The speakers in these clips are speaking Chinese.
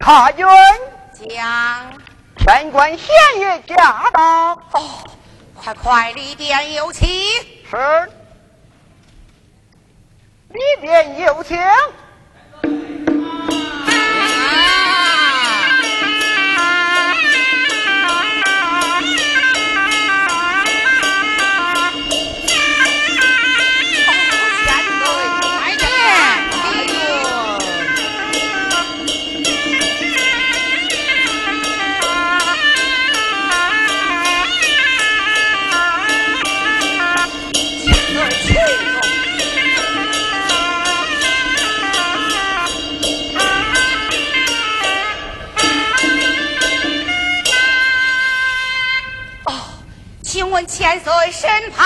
太君，将天官县爷驾到。哦，快快里殿有请。是，里殿有请。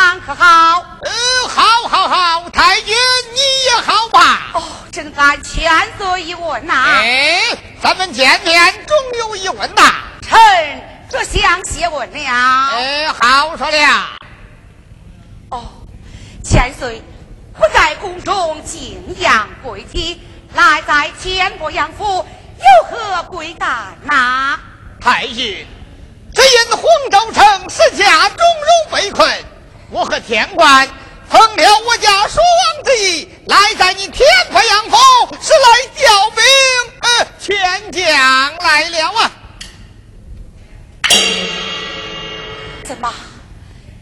身旁可好？呃，好，好，好，太君你也好吧？哦，真敢千岁一问呐。哎，咱们见面总有一问呐。臣这想谢问了。哎，好说了。哦，千岁不在宫中敬仰贵体，来在天国阳府有何贵干呐？太君。只因黄州城十家荣辱被困，我和天官奉了我家叔王之意，来在你天台阳府，是来调兵呃劝将来了啊！怎么，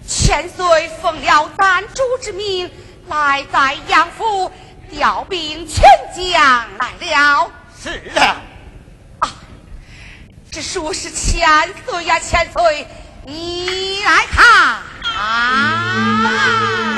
千岁奉了咱主之命，来在阳府调兵劝将来了？是啊。这属是千岁呀，千岁，你来看 Ah!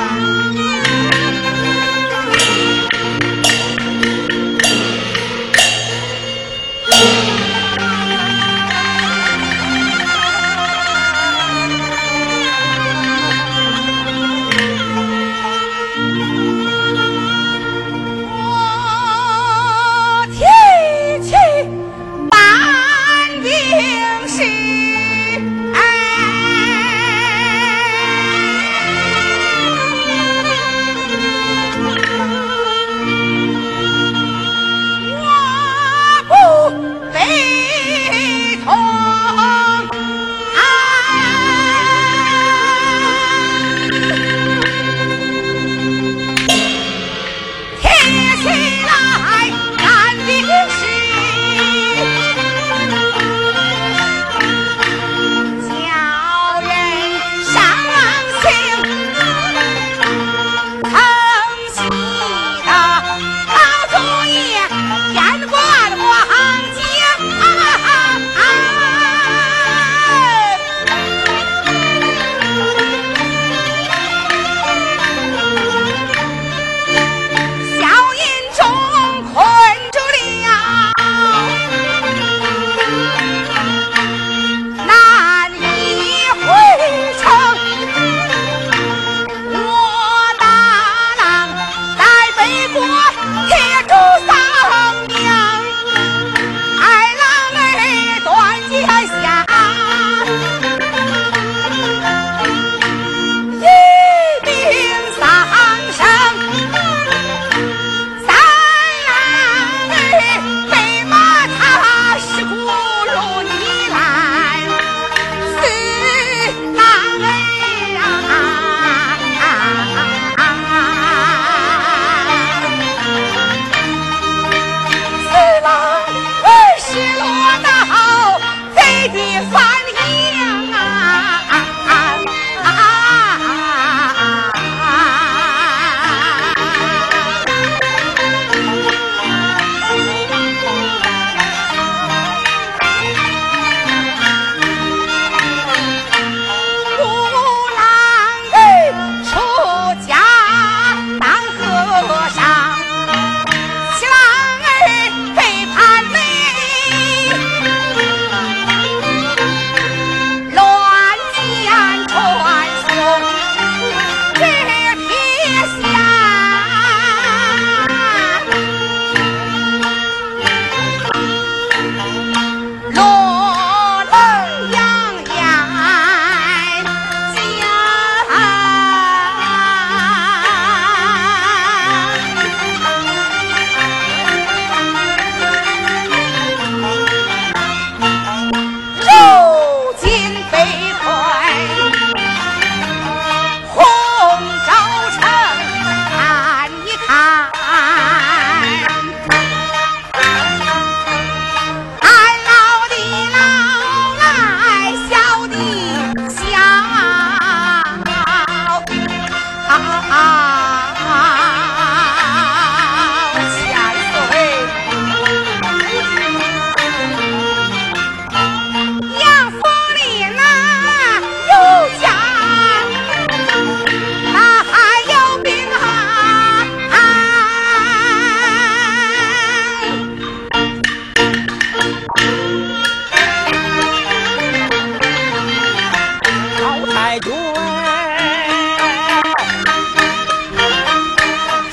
太。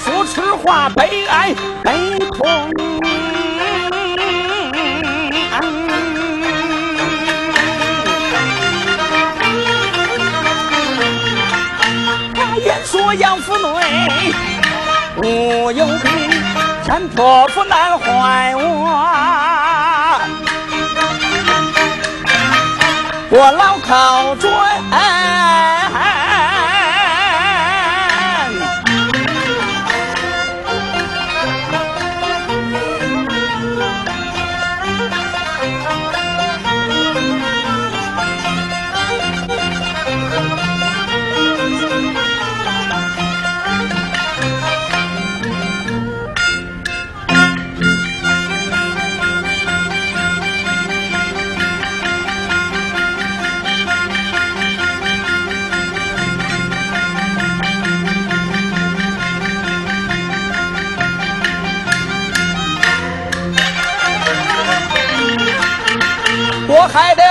说实话，悲哀悲痛。我养父女无有病，前泼妇难怀我。我老考拙。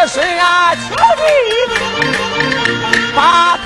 是啊，瞧你把。